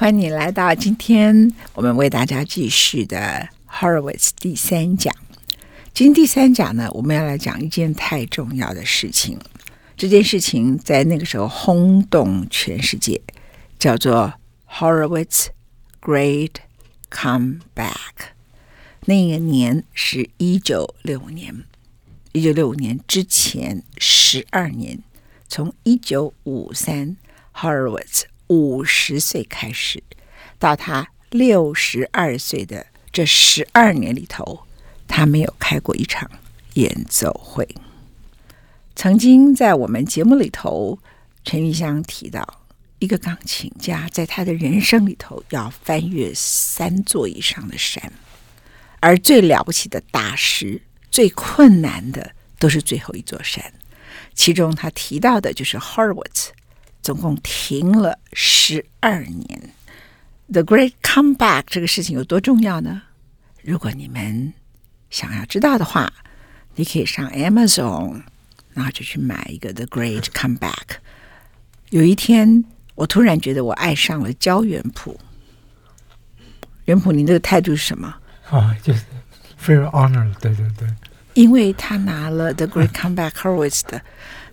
欢迎你来到今天我们为大家继续的 Horowitz 第三讲。今天第三讲呢，我们要来讲一件太重要的事情。这件事情在那个时候轰动全世界，叫做 Horowitz Great Comeback。那个年是一九六五年，一九六五年之前十二年，从一九五三 Horowitz。五十岁开始，到他六十二岁的这十二年里头，他没有开过一场演奏会。曾经在我们节目里头，陈玉香提到，一个钢琴家在他的人生里头要翻越三座以上的山，而最了不起的大师，最困难的都是最后一座山。其中他提到的就是 Horowitz。总共停了十二年，The Great Comeback 这个事情有多重要呢？如果你们想要知道的话，你可以上 Amazon，然后就去买一个 The Great Comeback。有一天，我突然觉得我爱上了焦元溥。元溥，您这个态度是什么？啊，就是 very honored，对对对。因为他拿了 The Great Comeback Horowitz 的，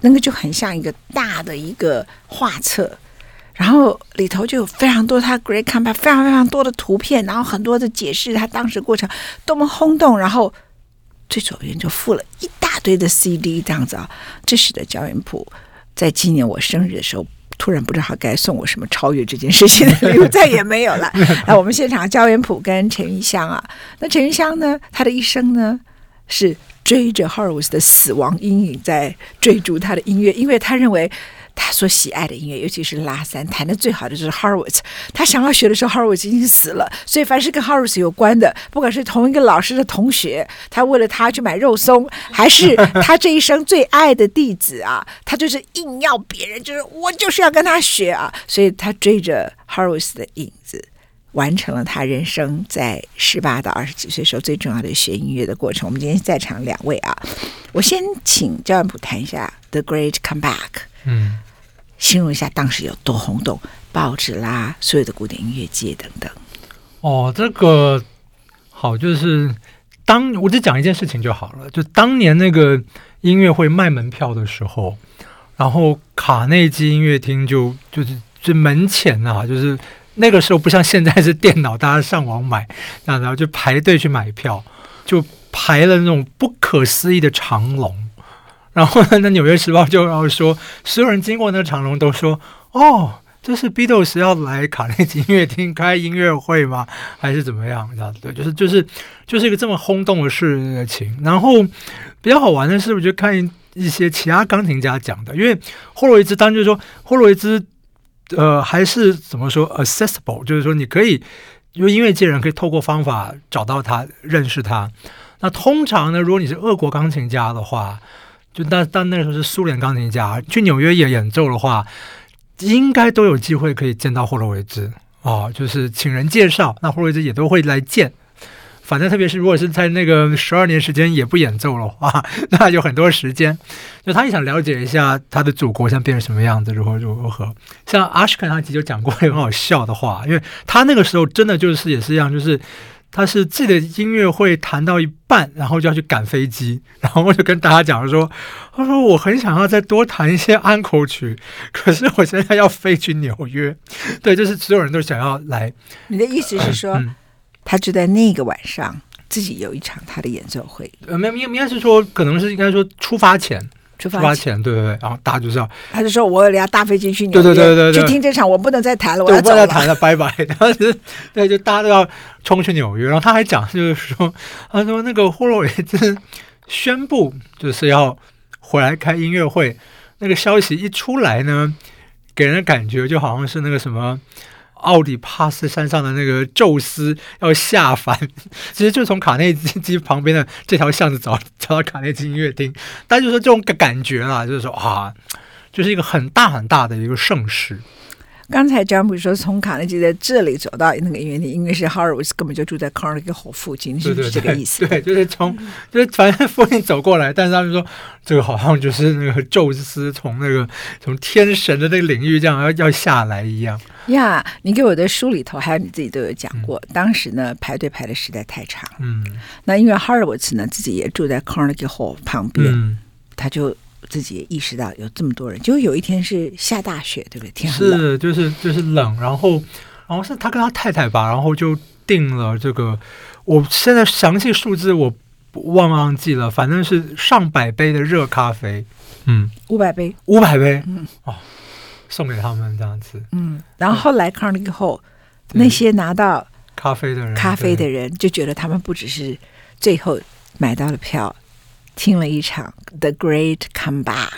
那个就很像一个大的一个画册，然后里头就有非常多他 Great Comeback 非常非常多的图片，然后很多的解释他当时过程多么轰动，然后最左边就附了一大堆的 CD 这样子啊，这使得焦元溥在纪念我生日的时候，突然不知道他该送我什么超越这件事情的礼物，再也没有了。那我们现场焦元溥跟陈玉香啊，那陈玉香呢，他的一生呢是。追着 Horowitz 的死亡阴影在追逐他的音乐，因为他认为他所喜爱的音乐，尤其是拉三弹的最好的就是 Horowitz。他想要学的时候，Horowitz 已经死了，所以凡是跟 Horowitz 有关的，不管是同一个老师的同学，他为了他去买肉松，还是他这一生最爱的弟子啊，他就是硬要别人，就是我就是要跟他学啊，所以他追着 Horowitz 的影子。完成了他人生在十八到二十几岁时候最重要的学音乐的过程。我们今天在场两位啊，我先请焦元溥谈一下《The Great Comeback》，嗯，形容一下当时有多轰动，报纸啦，所有的古典音乐界等等。哦，这个好，就是当我只讲一件事情就好了，就当年那个音乐会卖门票的时候，然后卡内基音乐厅就就是就门前啊，就是。那个时候不像现在是电脑，大家上网买，然后就排队去买票，就排了那种不可思议的长龙。然后呢，那《纽约时报》就要说，所有人经过那个长龙都说：“哦，这是 Beatles 要来卡内基音乐厅开音乐会吗？还是怎么样？”这样对，就是就是就是一个这么轰动的事情。然后比较好玩的是，我就看一些其他钢琴家讲的，因为霍洛维兹当时就说霍洛维兹。呃，还是怎么说，accessible，就是说你可以，因为音乐界人可以透过方法找到他，认识他。那通常呢，如果你是俄国钢琴家的话，就但但那时候是苏联钢琴家去纽约演演奏的话，应该都有机会可以见到霍洛维兹哦，就是请人介绍，那霍洛维兹也都会来见。反正特别是如果是在那个十二年时间也不演奏的话，那有很多时间。就他也想了解一下他的祖国现在变成什么样子，如何如何。像阿什肯他其实就讲过一个很好笑的话，因为他那个时候真的就是也是一样，就是他是自己的音乐会弹到一半，然后就要去赶飞机，然后我就跟大家讲说，他说我很想要再多弹一些安可曲，可是我现在要飞去纽约。对，就是所有人都想要来。你的意思是说？嗯他就在那个晚上自己有一场他的演奏会，呃，没有，应该是说，可能是应该说出发前，出发前，对对对，然后大家就知道，他就说我有俩搭飞机去纽约，对对对对对，去听这场，我不能再谈了，我要走了，不能再谈了，拜拜。然后就对，就大家都要冲去纽约，然后他还讲，就是说，他说那个霍洛维兹宣布就是要回来开音乐会，那个消息一出来呢，给人的感觉就好像是那个什么。奥底帕斯山上的那个宙斯要下凡，其实就从卡内基旁边的这条巷子走，走到卡内基音乐厅。但就是这种感觉啦，就是说啊，就是一个很大很大的一个盛世。刚才张比说从卡内基在这里走到那个音乐厅，因为是 Horowitz 根本就住在 Carnegie Hall 附近，是不是这个意思？对，就是从就是反正附近走过来，但是他们说这个好像就是那个宙斯从那个从天神的那个领域这样要要下来一样。呀，yeah, 你给我的书里头还有你自己都有讲过，嗯、当时呢排队排的实在太长。嗯，那因为 Horowitz 呢自己也住在 Carnegie Hall 旁边，嗯、他就。自己也意识到有这么多人，就有一天是下大雪，对不对？天很冷，是就是就是冷，然后然后是他跟他太太吧，然后就定了这个，我现在详细数字我忘忘记了，反正是上百杯的热咖啡，嗯，五百杯，五百杯，嗯。哦，送给他们这样子，嗯，然后后来 Carnegie Hall 那些拿到咖啡的人，咖啡的人就觉得他们不只是最后买到了票。听了一场《The Great Comeback》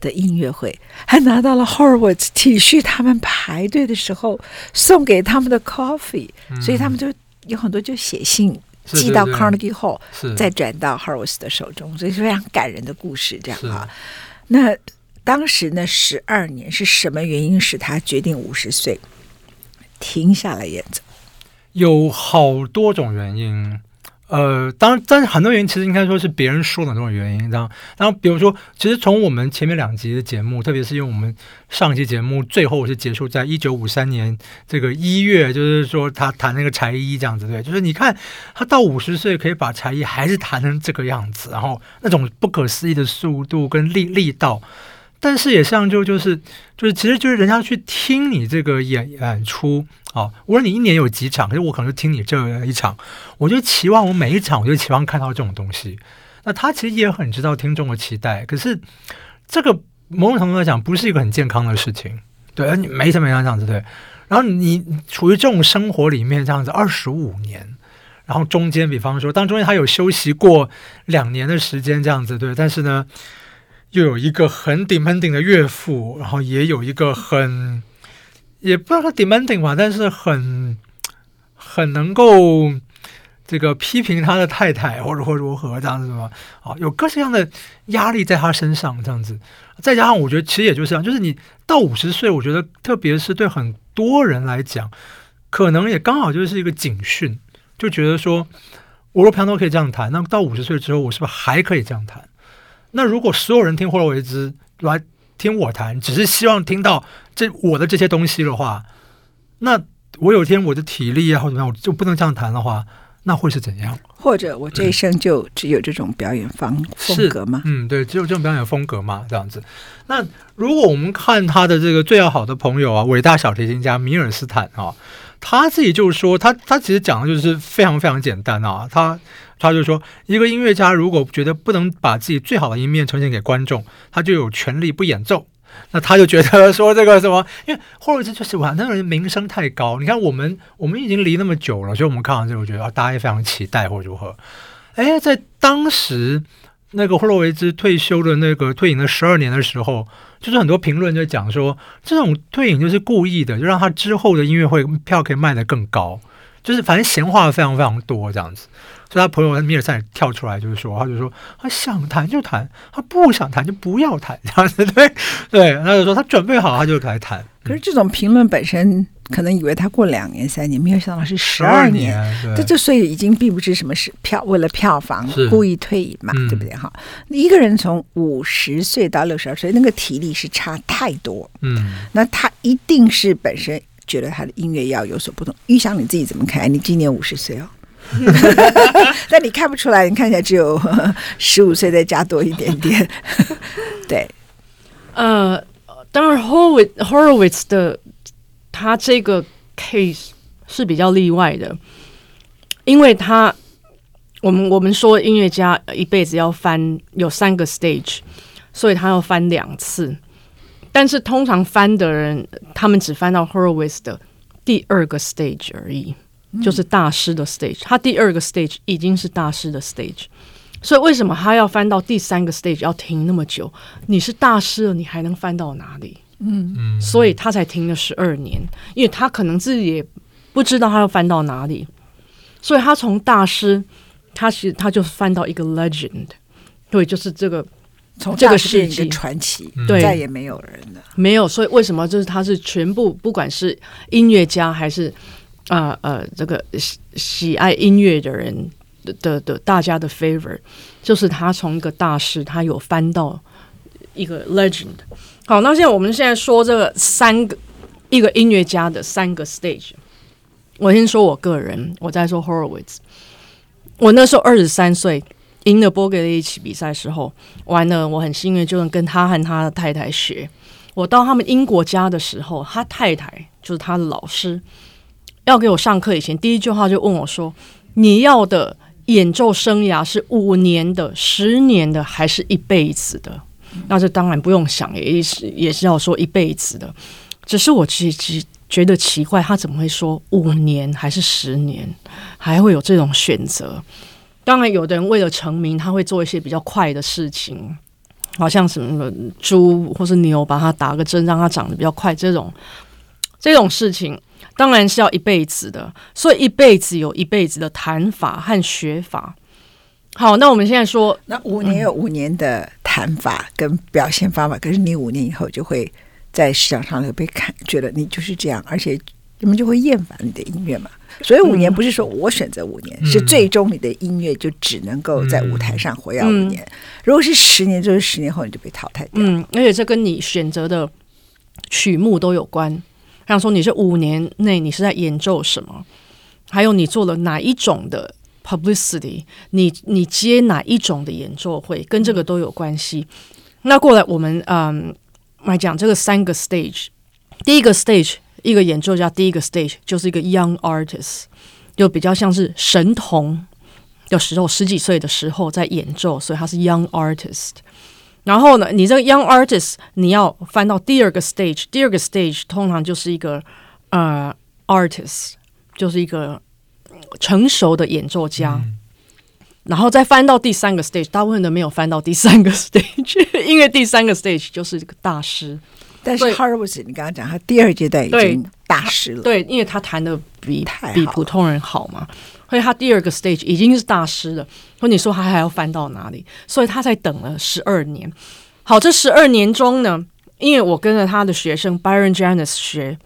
的音乐会，嗯、还拿到了 Horowitz 体恤他们排队的时候送给他们的 coffee，、嗯、所以他们就有很多就写信寄到 Carnegie Hall，再转到 Horowitz 的手中，所以是非常感人的故事。这样啊，那当时呢，十二年是什么原因使他决定五十岁停下来演奏？有好多种原因。呃，当然，但是很多原因其实应该说是别人说的那种原因，这样。然后比如说，其实从我们前面两集的节目，特别是因为我们上期节目最后是结束在一九五三年这个一月，就是说他弹那个柴一这样子，对，就是你看他到五十岁可以把柴艺还是弹成这个样子，然后那种不可思议的速度跟力力道。但是也像就就是就是，其实就是人家去听你这个演演出啊，无论你一年有几场，可是我可能就听你这一场，我就期望我每一场，我就期望看到这种东西。那他其实也很知道听众的期待，可是这个某种程度来讲，不是一个很健康的事情。对，你没什么样这样子对。然后你处于这种生活里面这样子二十五年，然后中间比方说，当中间他有休息过两年的时间这样子对，但是呢。又有一个很 demanding 的岳父，然后也有一个很，也不知道他 demanding 吧，但是很很能够这个批评他的太太或者或如何这样子嘛，啊，有各式各样的压力在他身上这样子，再加上我觉得其实也就是这样，就是你到五十岁，我觉得特别是对很多人来讲，可能也刚好就是一个警讯，就觉得说，我若平常都可以这样谈，那到五十岁之后，我是不是还可以这样谈？那如果所有人听霍洛维兹来听我弹，只是希望听到这我的这些东西的话，那我有一天我的体力啊或者怎么样，我就不能这样弹的话，那会是怎样？或者我这一生就只有这种表演方、嗯、风格吗？嗯，对，只有这种表演风格嘛，这样子。那如果我们看他的这个最要好的朋友啊，伟大小提琴家米尔斯坦啊，他自己就是说，他他其实讲的就是非常非常简单啊，他。他就说，一个音乐家如果觉得不能把自己最好的一面呈现给观众，他就有权利不演奏。那他就觉得说这个什么，因为霍洛维兹就是哇，那个人名声太高。你看我们，我们已经离那么久了，所以我们看完之后觉得啊，大家也非常期待或如何。哎，在当时那个霍洛维兹退休的那个退隐了十二年的时候，就是很多评论就讲说，这种退隐就是故意的，就让他之后的音乐会票可以卖得更高，就是反正闲话非常非常多这样子。所以他朋友米尔赛跳出来，就是说，他就说，他想谈就谈，他不想谈就不要谈，这样子对对。他就说他准备好他就来谈。可是这种评论本身，可能以为他过两年三年，没有想到是十二年。这就所以已经并不是什么是票为了票房故意退隐嘛，嗯、对不对哈？一个人从五十岁到六十二岁，那个体力是差太多。嗯，那他一定是本身觉得他的音乐要有所不同。玉祥你自己怎么看？你今年五十岁哦。但你看不出来，你看起来只有 十五岁，再加多一点点。对，呃，当然，Horowitz Horowitz 的他这个 case 是比较例外的，因为他我们我们说音乐家一辈子要翻有三个 stage，所以他要翻两次。但是通常翻的人，他们只翻到 Horowitz 的第二个 stage 而已。就是大师的 stage，他第二个 stage 已经是大师的 stage，所以为什么他要翻到第三个 stage 要停那么久？你是大师了，你还能翻到哪里？嗯嗯，所以他才停了十二年，因为他可能自己也不知道他要翻到哪里，所以他从大师，他其实他就翻到一个 legend，对，就是这个从这个世纪传奇，对，再也没有人了，没有。所以为什么就是他是全部，不管是音乐家还是啊呃，呃这个喜喜爱音乐的人的的，的大家的 favor，就是他从一个大师，他有翻到一个 legend。好，那现在我们现在说这个三个一个音乐家的三个 stage。我先说我个人，我再说 Horowitz。我那时候二十三岁，赢了波格的一起比赛时候，完了，我很幸运就能跟他和他的太太学。我到他们英国家的时候，他太太就是他的老师，要给我上课以前，第一句话就问我说：“你要的演奏生涯是五年的、十年的，还是一辈子的？”那这当然不用想，也是也是要说一辈子的。只是我其实觉得奇怪，他怎么会说五年还是十年，还会有这种选择？当然，有的人为了成名，他会做一些比较快的事情，好像什么猪或是牛，把它打个针，让它长得比较快。这种这种事情当然是要一辈子的，所以一辈子有一辈子的弹法和学法。好，那我们现在说，那五年有五年的弹法跟表现方法，可是你五年以后就会在市场上被看，觉得你就是这样，而且人们就会厌烦你的音乐嘛。所以五年不是说我选择五年，嗯、是最终你的音乐就只能够在舞台上活跃五年。嗯、如果是十年，就是十年后你就被淘汰掉。嗯，而且这跟你选择的曲目都有关。像说你是五年内你是在演奏什么，还有你做了哪一种的。Publicity，你你接哪一种的演奏会，跟这个都有关系。那过来我们嗯来讲这个三个 stage，第一个 stage 一个演奏家第一个 stage 就是一个 young artist，就比较像是神童的时候，十几岁的时候在演奏，所以他是 young artist。然后呢，你这个 young artist 你要翻到第二个 stage，第二个 stage 通常就是一个呃 artist，就是一个。成熟的演奏家，然后再翻到第三个 stage，大部分人没有翻到第三个 stage，因为第三个 stage 就是这个大师。但是 Horowitz，你刚刚讲他第二阶段已经大师了，对，因为他弹的比比普通人好嘛，所以他第二个 stage 已经是大师了。或你说他还要翻到哪里？所以他才等了十二年。好，这十二年中呢，因为我跟着他的学生 Byron Janis 学。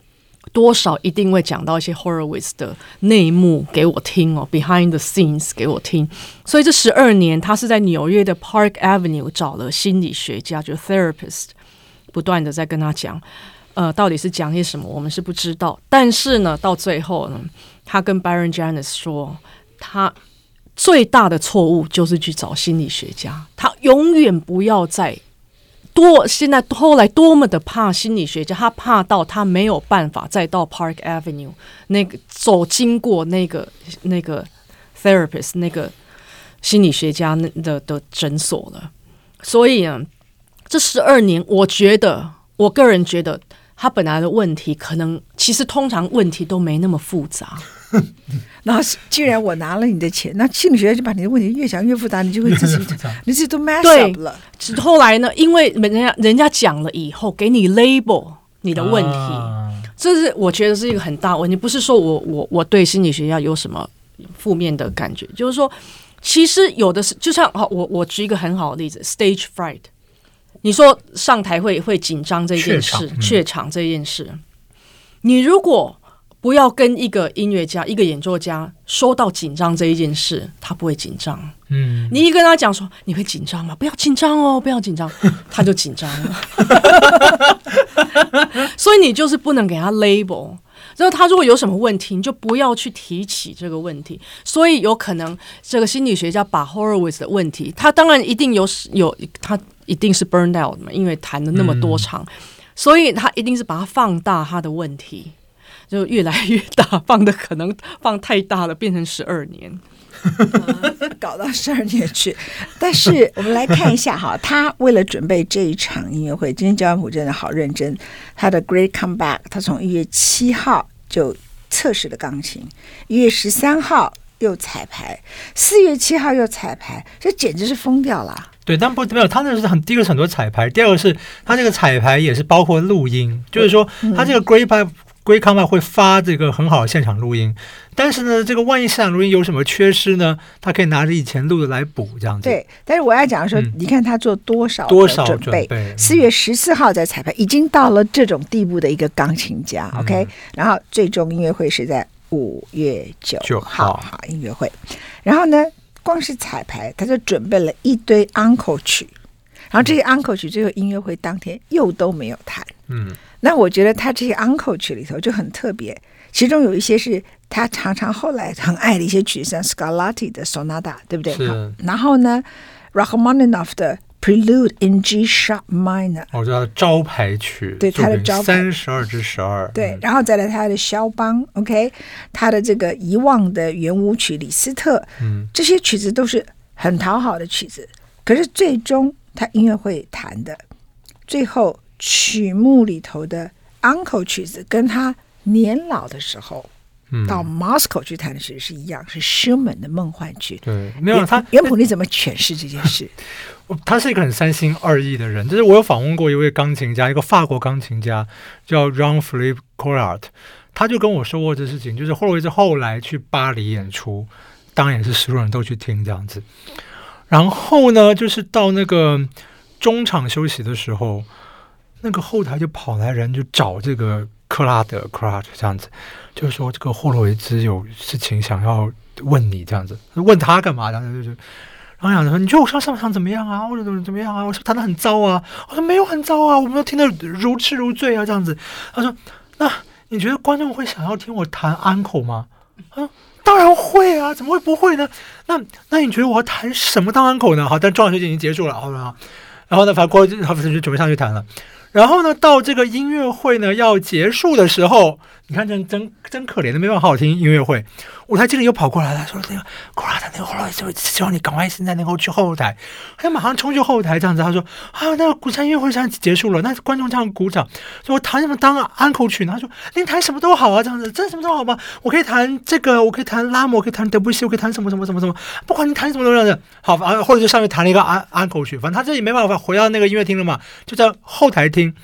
多少一定会讲到一些 Horowitz 的内幕给我听哦，behind the scenes 给我听。所以这十二年，他是在纽约的 Park Avenue 找了心理学家，就是 therapist，不断的在跟他讲，呃，到底是讲些什么，我们是不知道。但是呢，到最后呢，他跟 Byron Janis 说，他最大的错误就是去找心理学家，他永远不要再。多现在后来多么的怕心理学家，他怕到他没有办法再到 Park Avenue 那个走经过那个那个 therapist 那个心理学家的的诊所了。所以呢，这十二年，我觉得我个人觉得他本来的问题可能其实通常问题都没那么复杂。然后，既然我拿了你的钱，那心理学家就把你的问题越想越复杂，你就会自己，你自己都 mess up 了。后来呢，因为人家人家讲了以后，给你 label 你的问题，啊、这是我觉得是一个很大问题。不是说我我我对心理学家有什么负面的感觉，就是说，其实有的是，就像好，我我举一个很好的例子，stage fright。你说上台会会紧张这件事，怯场、嗯、这件事，你如果。不要跟一个音乐家、一个演奏家说到紧张这一件事，他不会紧张。嗯，你一跟他讲说你会紧张吗？不要紧张哦，不要紧张，他就紧张了。所以你就是不能给他 label。然后他如果有什么问题，你就不要去提起这个问题。所以有可能这个心理学家把 Horowitz 的问题，他当然一定有有，他一定是 burned out 嘛，因为谈了那么多场，嗯、所以他一定是把它放大他的问题。就越来越大，放的可能放太大了，变成十二年，搞到十二点去。但是我们来看一下哈，他为了准备这一场音乐会，今天焦元溥真的好认真。他的 Great Comeback，他从一月七号就测试了钢琴，一月十三号又彩排，四月七号又彩排，这简直是疯掉了。对，但不没有，他那是很第一个是很多彩排，第二个是他这个彩排也是包括录音，就是说他这个 Great Comeback Great Comeback 会发这个很好的现场录音，但是呢，这个万一现场录音有什么缺失呢？他可以拿着以前录的来补，这样子。对，但是我要讲的说，嗯、你看他做多少多少准备？四月十四号在彩排，已经到了这种地步的一个钢琴家。嗯、OK，然后最终音乐会是在五月九号，好，音乐会。然后呢，光是彩排他就准备了一堆 Encore 曲，然后这些 Encore 曲最后音乐会当天又都没有弹。嗯。那我觉得他这些 uncle 曲里头就很特别，其中有一些是他常常后来很爱的一些曲，像 Scarlatti 的 Sonata，对不对？是。然后呢，Rachmaninoff 的 Prelude in G sharp minor，我知道招牌曲，对他的招牌三十二之十二，对。嗯、然后再来他的肖邦，OK，他的这个遗忘的圆舞曲李斯特，嗯，这些曲子都是很讨好的曲子，可是最终他音乐会弹的最后。曲目里头的 Encore 曲子，跟他年老的时候，嗯、到 Moscow 去弹的曲子是一样，是舒曼的梦幻曲。对，没有他原谱，你怎么诠释这件事？他是一个很三心二意的人。就是我有访问过一位钢琴家，一个法国钢琴家叫 Jean-Philippe Collard，他就跟我说过这事情。就是霍洛维兹后来去巴黎演出，当然也是所有人都去听这样子。然后呢，就是到那个中场休息的时候。那个后台就跑来人就找这个克拉德克拉德这样子，就是说这个霍洛维兹有事情想要问你这样子，问他干嘛？然后就就，然后想说，你觉得我上上场怎么样啊？或者怎么怎么样啊？我说弹得很糟啊。我说没有很糟啊，我们都听得如痴如醉啊这样子。他说，那你觉得观众会想要听我弹安口吗？他说当然会啊，怎么会不会呢？那那你觉得我要弹什么当安口呢？好，但中场休息已经结束了，好了，然后呢，反正过他不是就准备上去弹了。然后呢，到这个音乐会呢要结束的时候，你看真真真可怜的，没办法好好听音乐会。舞台经理又跑过来了，说那个库拉的那个后来就希望你赶快现在能够去后台，他马上冲去后台这样子。他说啊，那个鼓山音乐会现在结束了，那观众这样鼓掌，说我弹什么当安口曲呢？他说您弹什么都好啊，这样子，真什么都好吗？我可以弹这个，我可以弹拉姆，我可以弹德布西，我可以弹什么什么什么什么，不管你弹什么都这样子。好，啊，或者就上面弹了一个安安口曲，反正他这里没办法回到那个音乐厅了嘛，就在后台听。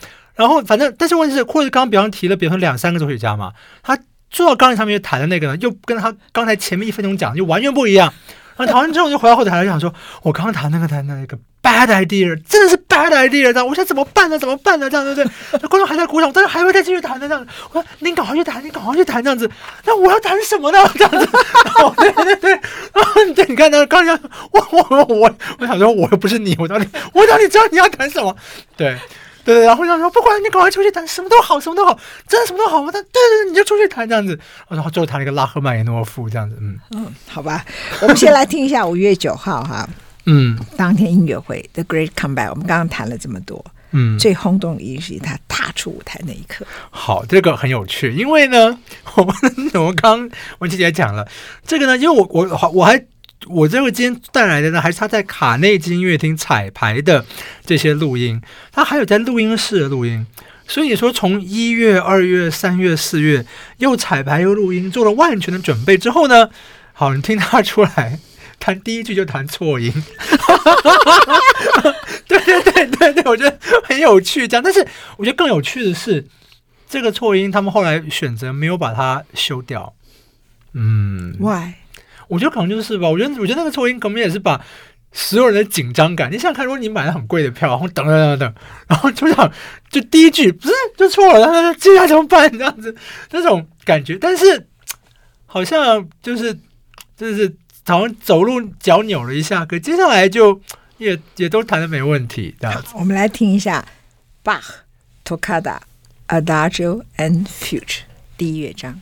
然后反正，但是问题是，或者刚刚比方提了，比方两三个作曲家嘛，他坐到钢琴上面弹的那个呢，又跟他刚才前面一分钟讲的就完全不一样。然后弹完之后，就回到后台来想说，我刚刚弹那个弹那个 bad idea，真的是 bad idea，这样，我现在怎么办呢？怎么办呢？这样对不对？观众还在鼓掌，但是还会再继续弹的这样子。我说您赶快去弹，你赶快去弹这样子。那我要弹什么呢？这样子。对对对。然后对，你看那刚刚我我我我想说，我又不是你，我到底我到底知道你要弹什么？对。对对，然后想说，不管你赶快出去谈，什么都好，什么都好，真的什么都好吗？但对对对，你就出去谈这样子。然后最后谈了一个拉赫曼尼诺夫这样子，嗯嗯，好吧，我们先来听一下五月九号哈，嗯，当天音乐会 The Great Comeback，我们刚刚谈了这么多，嗯，最轰动的一定是他踏出舞台那一刻。好，这个很有趣，因为呢，我们 我们刚文琪姐讲了这个呢，因为我我我还。我这个今天带来的呢，还是他在卡内基音乐厅彩排的这些录音，他还有在录音室的录音。所以你说从一月、二月、三月、四月又彩排又录音，做了万全的准备之后呢，好，你听他出来弹第一句就弹错音，对对对对对，我觉得很有趣。这样，但是我觉得更有趣的是，这个错音他们后来选择没有把它修掉。嗯，Why？我觉得可能就是吧，我觉得我觉得那个错音可能也是把所有人的紧张感。你想看，如果你买了很贵的票，然后等等等等，然后就这样，就第一句不是就错了，然后接下来怎么办？这样子那种感觉，但是好像就是就是好像走路脚扭了一下，可接下来就也也都弹的没问题。这样子，我们来听一下 Bach Toccata Adagio and Fugue 第一乐章。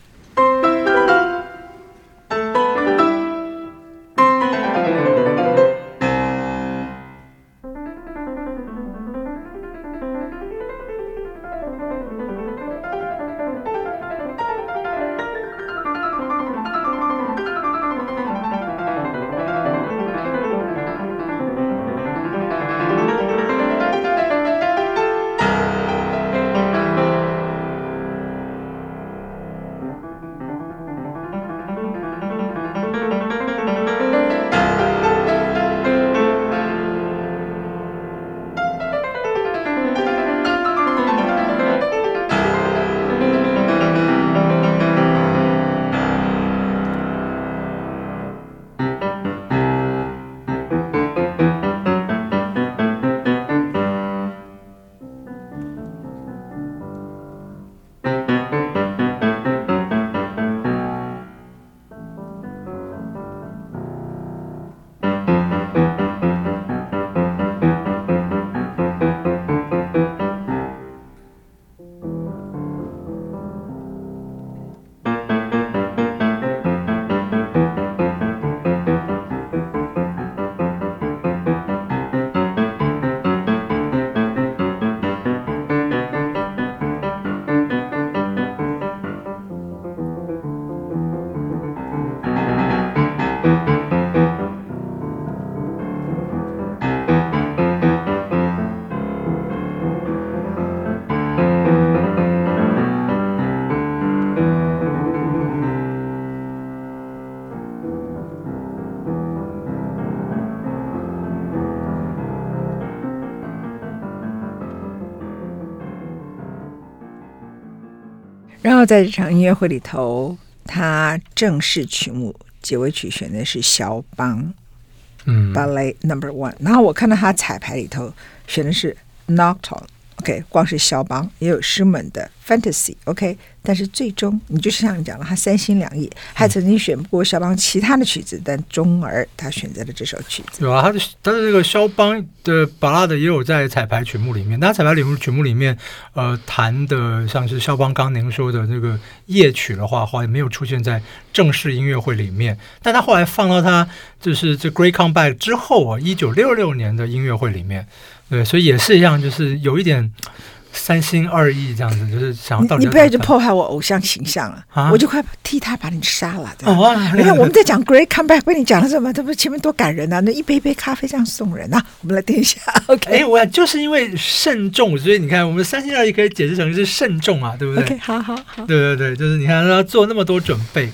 后在这场音乐会里头，他正式曲目结尾曲选的是肖邦，嗯，Ballet Number One。然后我看到他彩排里头选的是 Nocturne。OK，光是肖邦也有施曼的 Fantasy，OK，、但是最终你就是像你讲了，他三心两意，还曾经选过肖邦其他的曲子，但终而他选择了这首曲子。有啊，他的他的这个肖邦的巴拉的也有在彩排曲目里面，那彩排曲目曲目里面，呃，弹的像是肖邦刚您说的那个夜曲的话，话也没有出现在正式音乐会里面，但他后来放到他就是这 Great Comeback 之后啊，一九六六年的音乐会里面。对，所以也是一样，就是有一点三心二意这样子，就是想要到底要。你不要去破坏我偶像形象了，啊、我就快替他把你杀了。哦、啊，你看 我们在讲 Great Comeback，被你讲了什么？这不前面多感人啊！那一杯一杯咖啡这样送人啊！我们来听一下。OK，哎，我就是因为慎重，所以你看，我们三心二意可以解释成是慎重啊，对不对？OK，好好好。对对对，就是你看他做那么多准备。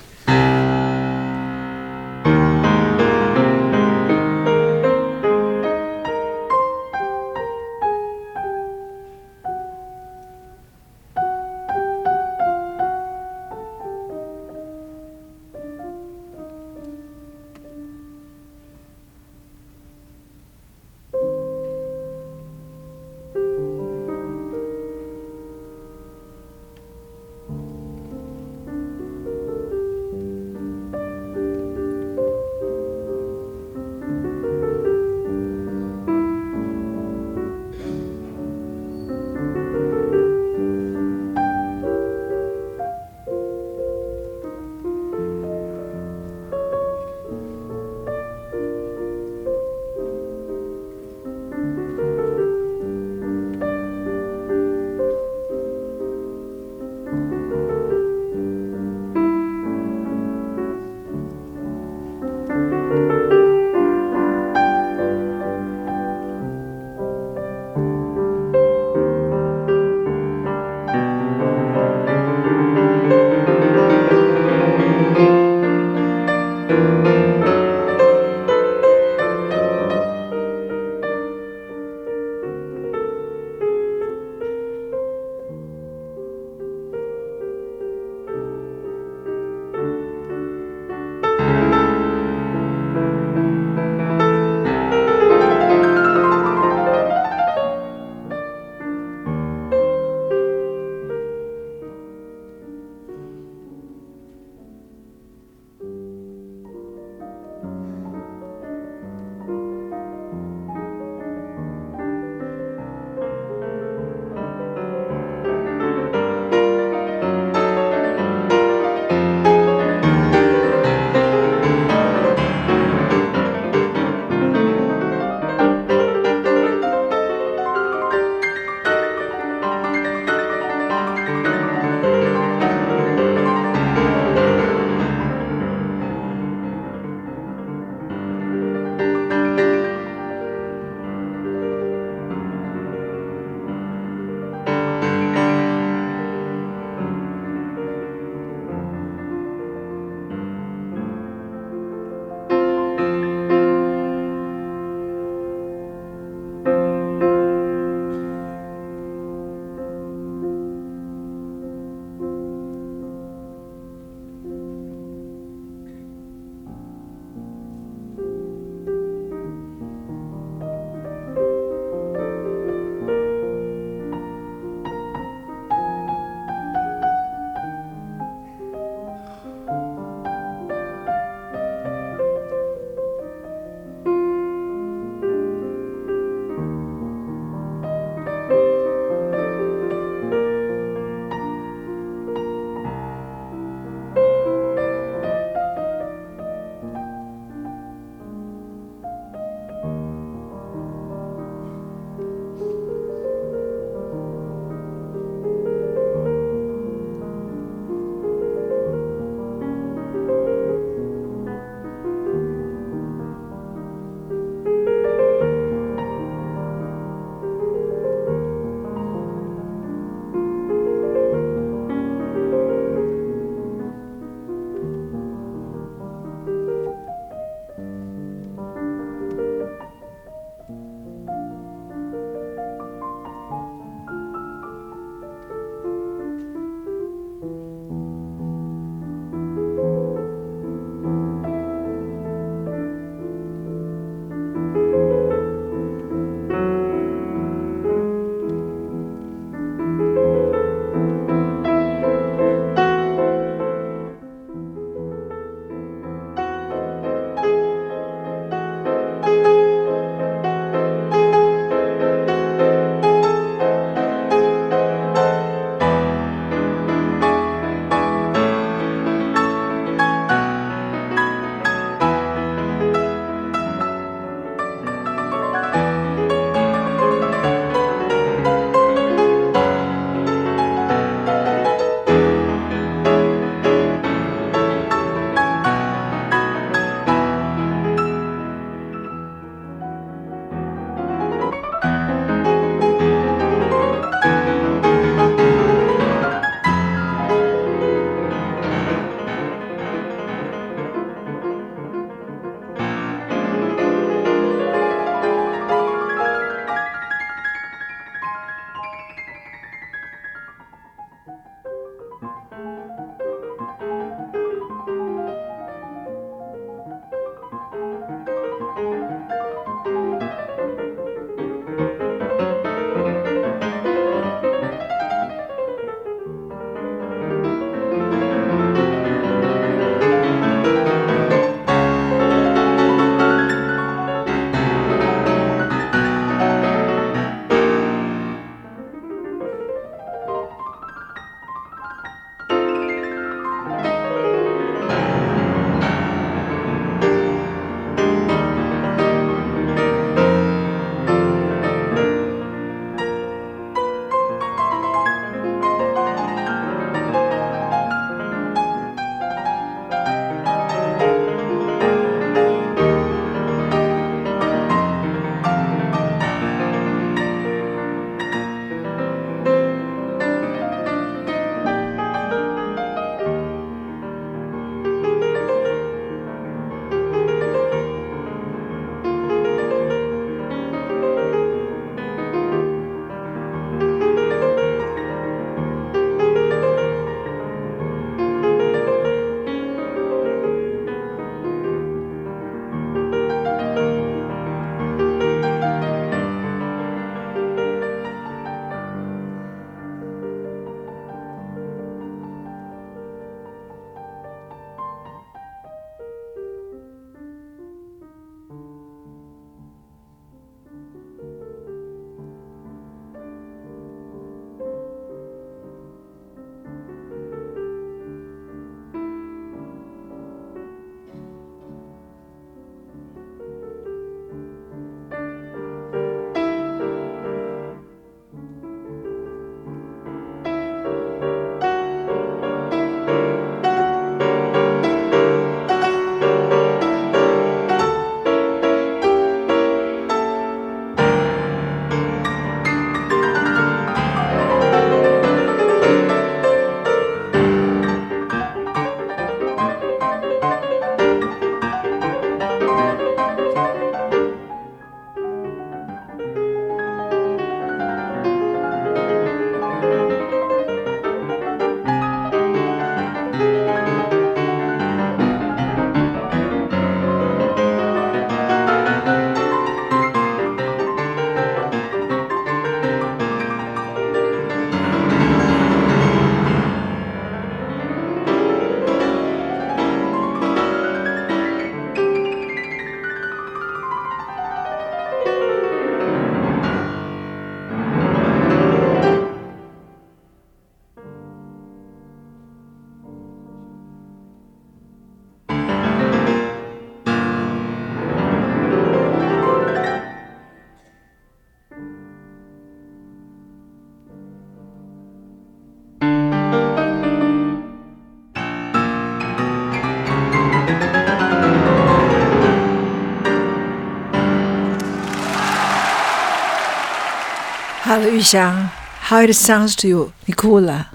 玉香，How it sounds to you？你哭了？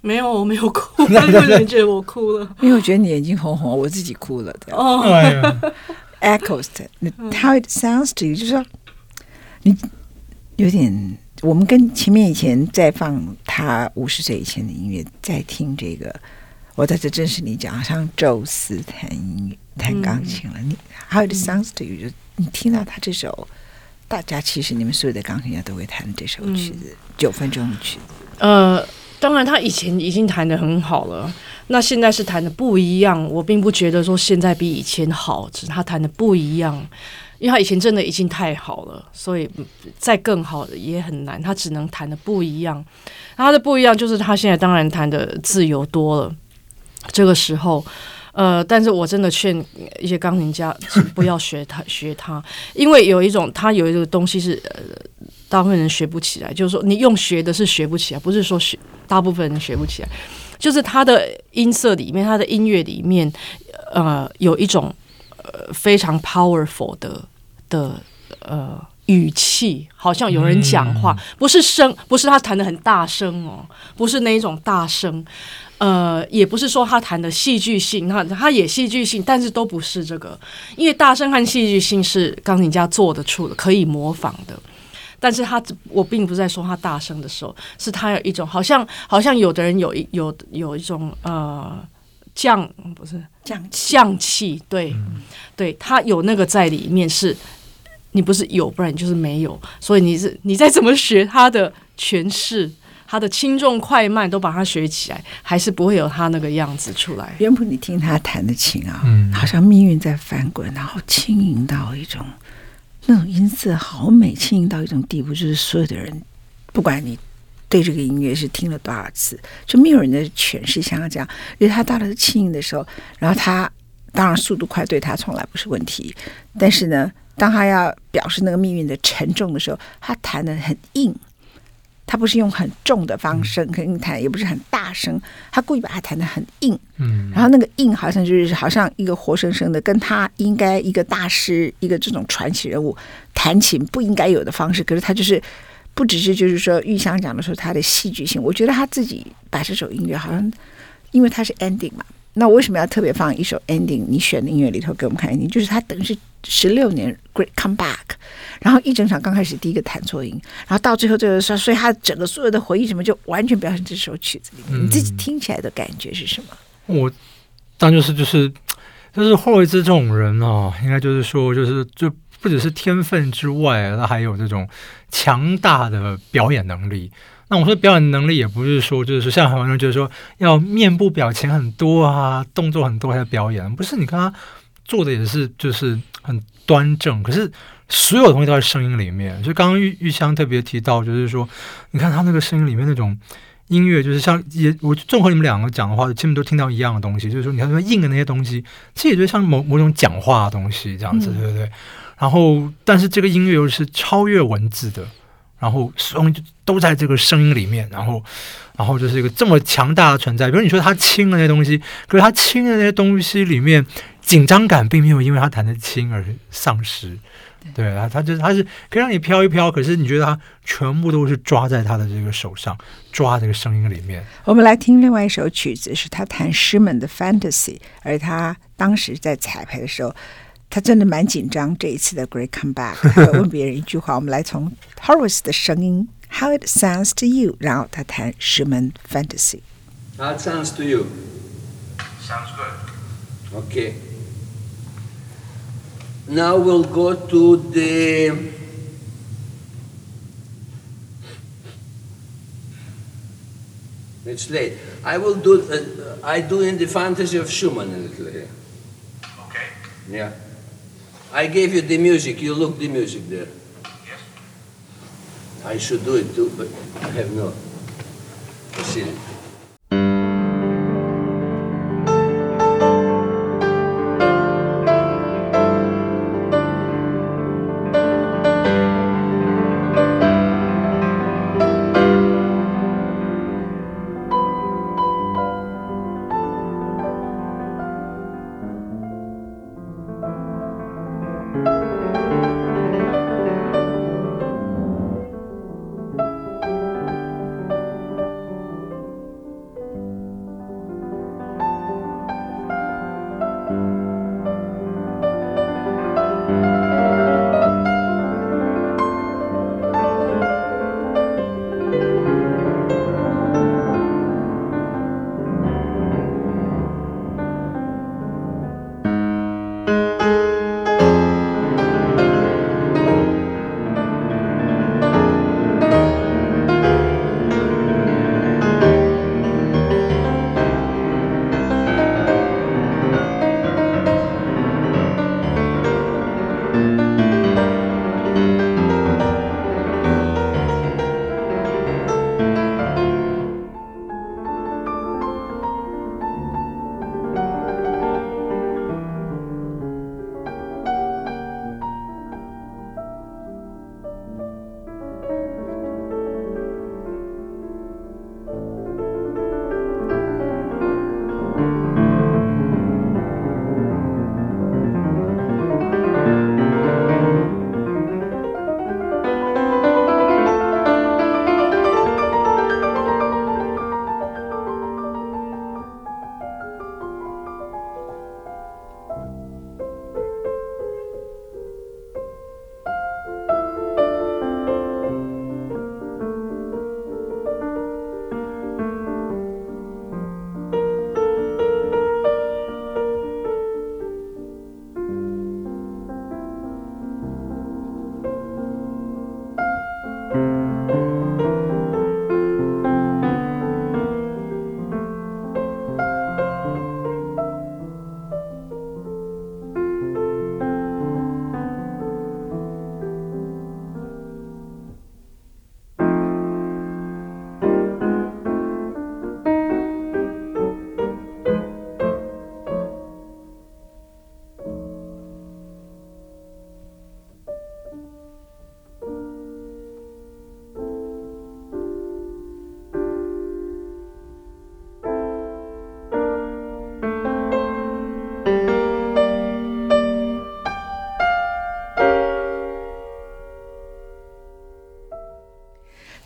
没有，我没有哭。有人觉得我哭了，因为我觉得你眼睛红红，我自己哭了。哦、oh.，Echoes，How it sounds to you？就是说，你有点，我们跟前面以前在放他五十岁以前的音乐，在听这个，我在这正是你讲，好像宙斯弹音乐、弹钢琴了。嗯、你 How it sounds to you？就你听到他这首。大家其实你们所有的钢琴家都会弹这首曲子，九分钟的曲子。呃，当然他以前已经弹得很好了，那现在是弹的不一样。我并不觉得说现在比以前好，只是他弹的不一样，因为他以前真的已经太好了，所以再更好的也很难。他只能弹的不一样，他的不一样就是他现在当然弹的自由多了。这个时候。呃，但是我真的劝一些钢琴家不要学他 学他，因为有一种他有一个东西是呃，大部分人学不起来，就是说你用学的是学不起来，不是说学大部分人学不起来，就是他的音色里面，他的音乐里面，呃，有一种呃非常 powerful 的的呃语气，好像有人讲话，不是声，不是他弹的很大声哦，不是那一种大声。呃，也不是说他弹的戏剧性，他他也戏剧性，但是都不是这个，因为大声和戏剧性是钢琴家做得出的，可以模仿的。但是他我并不是在说他大声的时候，是他有一种好像好像有的人有一有有一种呃降不是降降气，对、对，他有那个在里面是，是你不是有，不然你就是没有，所以你是你再怎么学他的诠释。他的轻重快慢都把它学起来，还是不会有他那个样子出来。原本，你听他弹的琴啊，嗯，好像命运在翻滚，然后轻盈到一种那种音色好美，轻盈到一种地步，就是所有的人，不管你对这个音乐是听了多少次，就没有人的诠释像他这样。因为他到了轻盈的时候，然后他当然速度快，对他从来不是问题。但是呢，当他要表示那个命运的沉重的时候，他弹的很硬。他不是用很重的方声，肯定弹，也不是很大声，他故意把它弹得很硬，嗯，然后那个硬好像就是好像一个活生生的，跟他应该一个大师，一个这种传奇人物弹琴不应该有的方式，可是他就是不只是就是说玉香讲的说他的戏剧性，我觉得他自己把这首音乐好像，因为他是 ending 嘛。那我为什么要特别放一首 ending？你选的音乐里头给我们看 ending，就是他等于是十六年 great comeback，然后一整场刚开始第一个弹错音，然后到最后这个说，所以他整个所有的回忆什么就完全表现这首曲子里面。你自己听起来的感觉是什么？嗯、我当就是就是就是霍洛维兹这种人哦，应该就是说就是就不只是天分之外，他还有这种强大的表演能力。那我说表演能力也不是说，就是说像很多人就是说要面部表情很多啊，动作很多才表演，不是？你看他做的也是就是很端正，可是所有东西都在声音里面。就刚刚玉玉香特别提到，就是说你看他那个声音里面那种音乐，就是像也我综合你们两个讲的话，基本都听到一样的东西，就是说你看那硬的那些东西，其实也就像某某种讲话的东西这样子，对不对？然后，但是这个音乐又是超越文字的。然后声音都在这个声音里面，然后，然后就是一个这么强大的存在。比如你说他轻的那些东西，可是他轻的那些东西里面紧张感并没有因为他弹的轻而丧失。对啊，他就是他是可以让你飘一飘，可是你觉得他全部都是抓在他的这个手上，抓这个声音里面。我们来听另外一首曲子，是他弹施曼的《Fantasy》，而他当时在彩排的时候。他真的蛮紧张，这一次的 Great Comeback。问别人一句话，我们来从 Horowitz 的声音 How it sounds to you，然后他弹施曼 Fantasy。How it sounds to you? Sounds good. Okay. Now we'll go to the. It's late. I will do. Uh, I do in the fantasy of Schumann a little here. Okay. Yeah. I gave you the music. You look the music there. Yes. I should do it too, but I have no facility.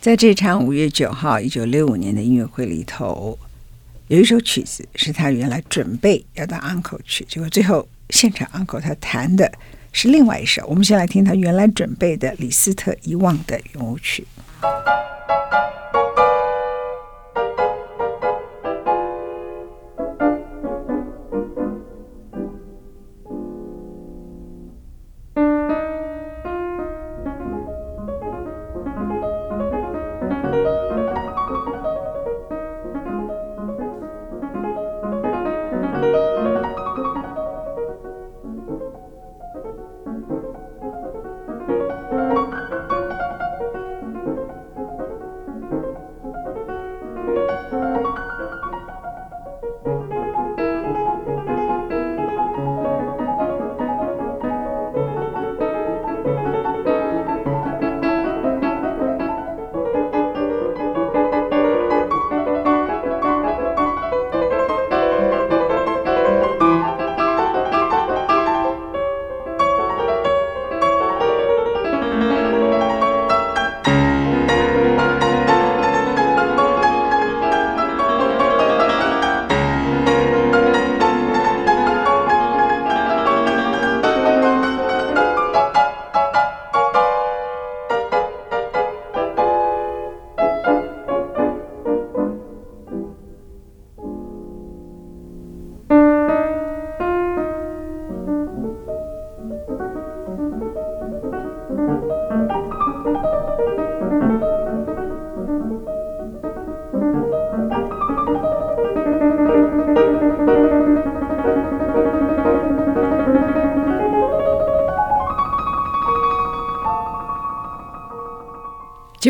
在这场五月九号一九六五年的音乐会里头，有一首曲子是他原来准备要到 uncle 去，结果最后现场 uncle 他弹的是另外一首。我们先来听他原来准备的李斯特遗忘的圆舞曲。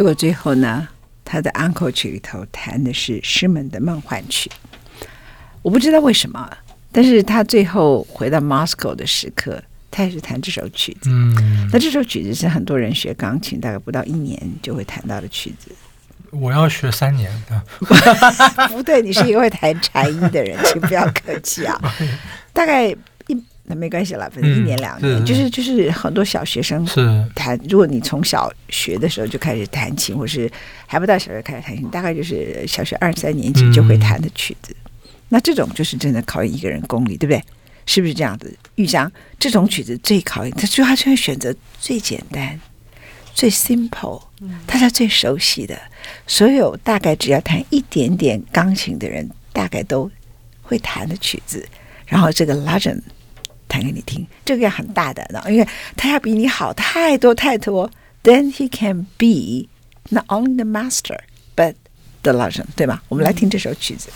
果最后呢，他的 encore 曲里头弹的是师门的梦幻曲。我不知道为什么，但是他最后回到 Moscow 的时刻，他也是弹这首曲子。嗯，那这首曲子是很多人学钢琴大概不到一年就会弹到的曲子。我要学三年的。不对，你是一个会弹柴衣的人，请不要客气啊。大概。那没关系了，反正一年两年，嗯、是就是就是很多小学生弹。如果你从小学的时候就开始弹琴，或是还不到小学开始弹琴，大概就是小学二三年级就会弹的曲子。嗯、那这种就是真的考验一个人功力，对不对？是不是这样子？玉章，这种曲子最考验他，最后他就会选择最简单、最 simple，大家最熟悉的，所有大概只要弹一点点钢琴的人，大概都会弹的曲子。然后这个 Legend。弹给你听，这个要很大胆的，因为他要比你好太多太多。Then he can be not only the master, but the legend，对吧？我们来听这首曲子。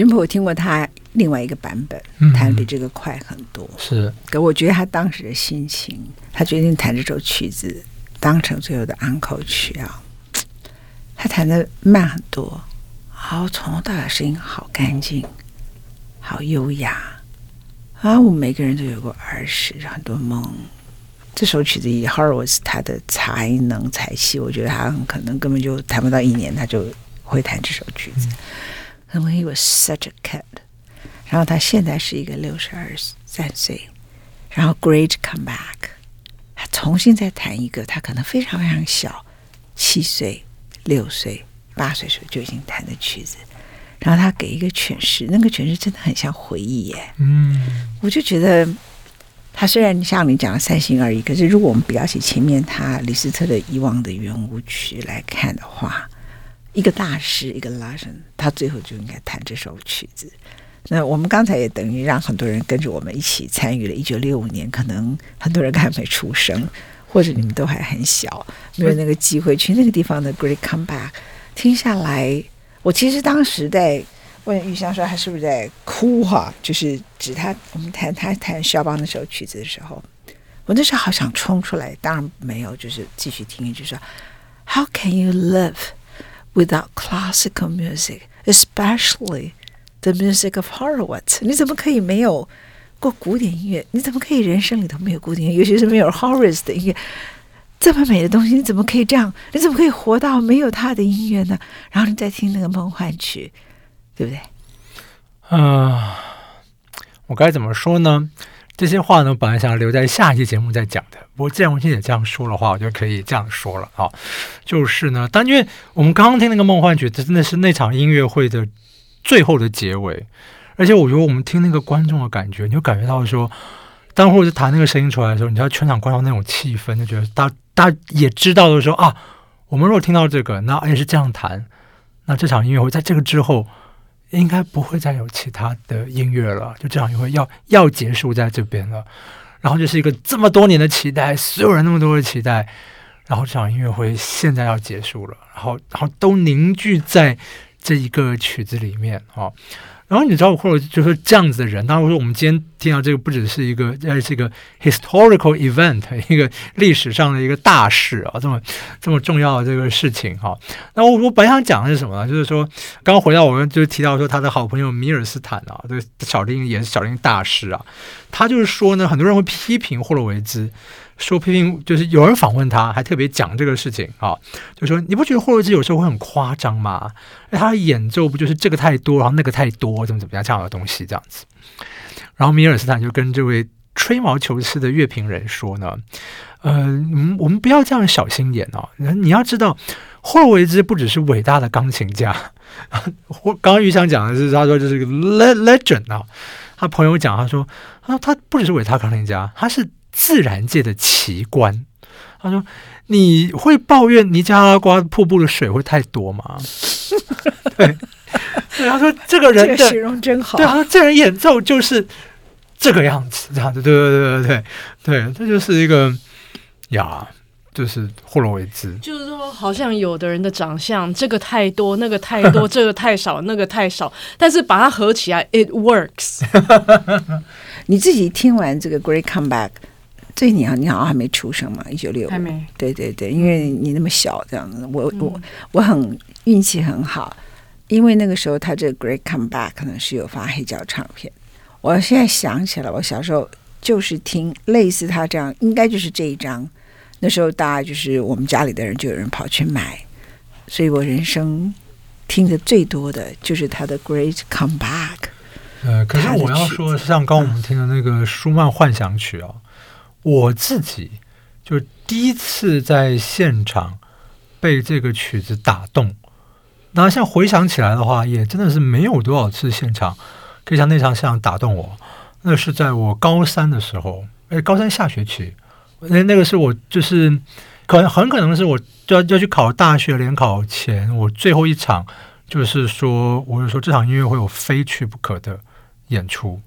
原本我听过他另外一个版本，弹的比这个快很多。是，可我觉得他当时的心情，他决定弹这首曲子当成最后的安可曲啊。他弹的慢很多，好从头到尾声音好干净，好优雅啊！我们每个人都有过儿时很多梦。这首曲子以 Horowitz 他的才能才气，我觉得他很可能根本就弹不到一年，他就会弹这首曲子。因为 he was such a kid，然后他现在是一个六十二三岁，然后 Great comeback，他重新再弹一个，他可能非常非常小，七岁、六岁、八岁时候就已经弹的曲子，然后他给一个诠释，那个诠释真的很像回忆耶。嗯，我就觉得他虽然像你讲的三心二意，可是如果我们比较起前面他李斯特的遗忘的圆舞曲来看的话。一个大师，一个拉伸他最后就应该弹这首曲子。那我们刚才也等于让很多人跟着我们一起参与了。一九六五年，可能很多人还没出生，或者你们都还很小，没有那个机会去那个地方的 Great Comeback 听下来。我其实当时在问玉香说他是不是在哭哈、就是指他我们弹他弹肖邦那首曲子的时候，我那时候好想冲出来，当然没有，就是继续听，就说 How can you live？” Without classical music, especially the music of Horowitz，你怎么可以没有过古典音乐？你怎么可以人生里头没有古典音乐？尤其是没有 Horowitz 的音乐，这么美的东西，你怎么可以这样？你怎么可以活到没有他的音乐呢？然后你再听那个梦幻曲，对不对？啊、我该怎么说呢？这些话呢，本来想留在下一期节目再讲的。不过既然文清姐这样说的话，我就可以这样说了啊。就是呢，但因为我们刚刚听那个梦幻曲，这真的是那场音乐会的最后的结尾。而且我觉得我们听那个观众的感觉，你就感觉到说，当或者弹那个声音出来的时候，你知道全场观众那种气氛，就觉得大大家也知道的时候啊，我们如果听到这个，那也是这样弹，那这场音乐会在这个之后。应该不会再有其他的音乐了，就这场音乐会要要结束在这边了。然后就是一个这么多年的期待，所有人那么多的期待，然后这场音乐会现在要结束了，然后然后都凝聚在这一个曲子里面啊。然后你知道，或者就是这样子的人，当然我说我们今天听到这个不只是一个，而是一个 historical event，一个历史上的一个大事啊，这么这么重要的这个事情哈。那我我本想讲的是什么呢？就是说，刚刚回到我们就提到说他的好朋友米尔斯坦啊，这个小提琴也是小提琴大师啊，他就是说呢，很多人会批评霍洛维兹。说批评就是有人访问他，还特别讲这个事情啊，就说你不觉得霍洛维兹有时候会很夸张吗？他的演奏不就是这个太多，然后那个太多，怎么怎么样这样的东西这样子？然后米尔斯坦就跟这位吹毛求疵的乐评人说呢，呃，我们不要这样小心眼哦，你要知道霍洛维兹不只是伟大的钢琴家，我刚刚玉香讲的是他说这是个 legend 啊，他朋友讲他说他说他不只是伟大钢琴家，他是。自然界的奇观，他说：“你会抱怨尼加拉瓜瀑布的水会太多吗？” 对，对，他说：“这个人的这个形容真好。”对，他说：“这人演奏就是这个样子，这样子。”对对对对对对，这就是一个呀，就是霍洛维兹。就是说，好像有的人的长相，这个太多，那个太多，这个太少，那个太少，但是把它合起来，it works。你自己听完这个 Great Comeback。所以你好，你好像还没出生嘛？一九六五，还没。对对对，因为你那么小，这样子。我我我很运气很好，因为那个时候他这个 Great Comeback 可能是有发黑胶唱片。我现在想起来，我小时候就是听类似他这样，应该就是这一张。那时候大家就是我们家里的人就有人跑去买，所以我人生听的最多的就是他的 Great Comeback。呃，可是我要说，像刚我们听的那个舒曼幻想曲哦。我自己就第一次在现场被这个曲子打动，那像回想起来的话，也真的是没有多少次现场可以像那场现场打动我。那是在我高三的时候，哎，高三下学期，那那个是我就是可能很可能是我就要要去考大学联考前，我最后一场，就是说，我就说这场音乐会我非去不可的演出。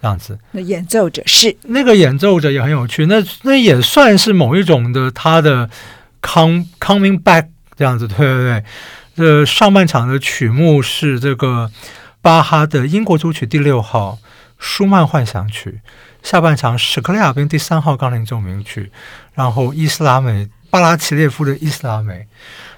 这样子，那演奏者是那个演奏者也很有趣，那那也算是某一种的他的 come coming back 这样子，对对对。这上半场的曲目是这个巴哈的英国组曲第六号、舒曼幻想曲，下半场史克利亚宾第三号钢琴奏鸣曲，然后伊斯拉美巴拉奇列夫的伊斯拉美，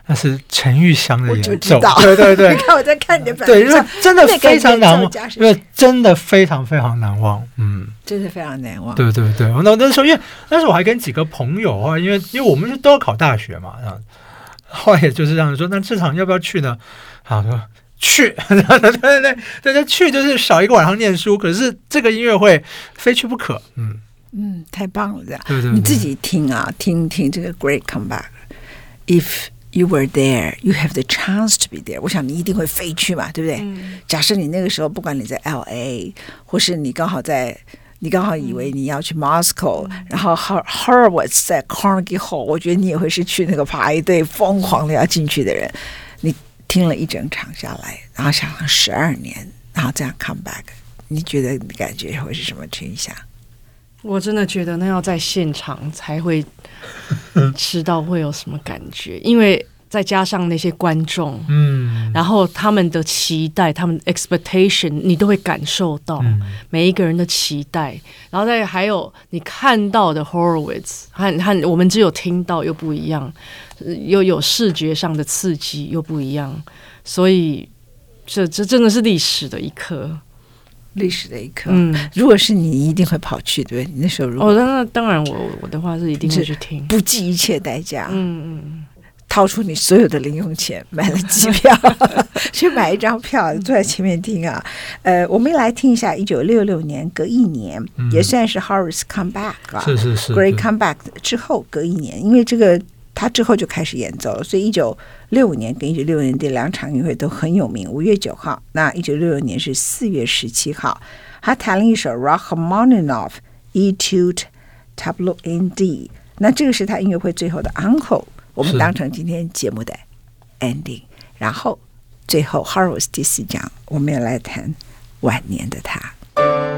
那是陈玉香的演奏。对对对，你看我在看你的，对，因为真的非常难忘，因为真的非常非常难忘，嗯，真的非常难忘。对对对，那那时候因为那时候我还跟几个朋友啊，因为因为我们是都要考大学嘛，啊，后来也就是这样说，那这场要不要去呢？好说。去，对对对对对，去就是少一个晚上念书，可是这个音乐会非去不可。嗯嗯，太棒了，这样。对对对，你自己听啊，听听这个 Great Comeback。If you were there, you have the chance to be there。我想你一定会飞去嘛，对不对？嗯、假设你那个时候，不管你在 LA，或是你刚好在，你刚好以为你要去 Moscow，、嗯、然后 her her was 在 Carnegie Hall，我觉得你也会是去那个排队疯狂的要进去的人。你。听了一整场下来，然后想了十二年，然后这样 come back，你觉得你感觉会是什么倾向？我真的觉得那要在现场才会 知道会有什么感觉，因为再加上那些观众，嗯，然后他们的期待，他们的 expectation，你都会感受到每一个人的期待，然后再还有你看到的 Horowitz，和和我们只有听到又不一样。又有视觉上的刺激，又不一样，所以这这真的是历史的一刻，历史的一刻。嗯，如果是你，一定会跑去，对不对？你那时候如果哦，那当然我，我我的话是一定会去听，不计一切代价，嗯嗯，掏出你所有的零用钱买了机票，去买一张票，坐在前面听啊。呃，我们来听一下，一九六六年，隔一年，嗯、也算是 Horowitz comeback 啊，是是是，Great comeback 之后隔一年，因为这个。他之后就开始演奏了，所以一九六五年跟一九六六年这两场音乐会都很有名。五月九号，那一九六六年是四月十七号，他弹了一首 Rachmaninoff Etude Tableau in D，那这个是他音乐会最后的 encore，我们当成今天节目的 ending。然后最后 Horowitz 第四讲，我们要来谈晚年的他。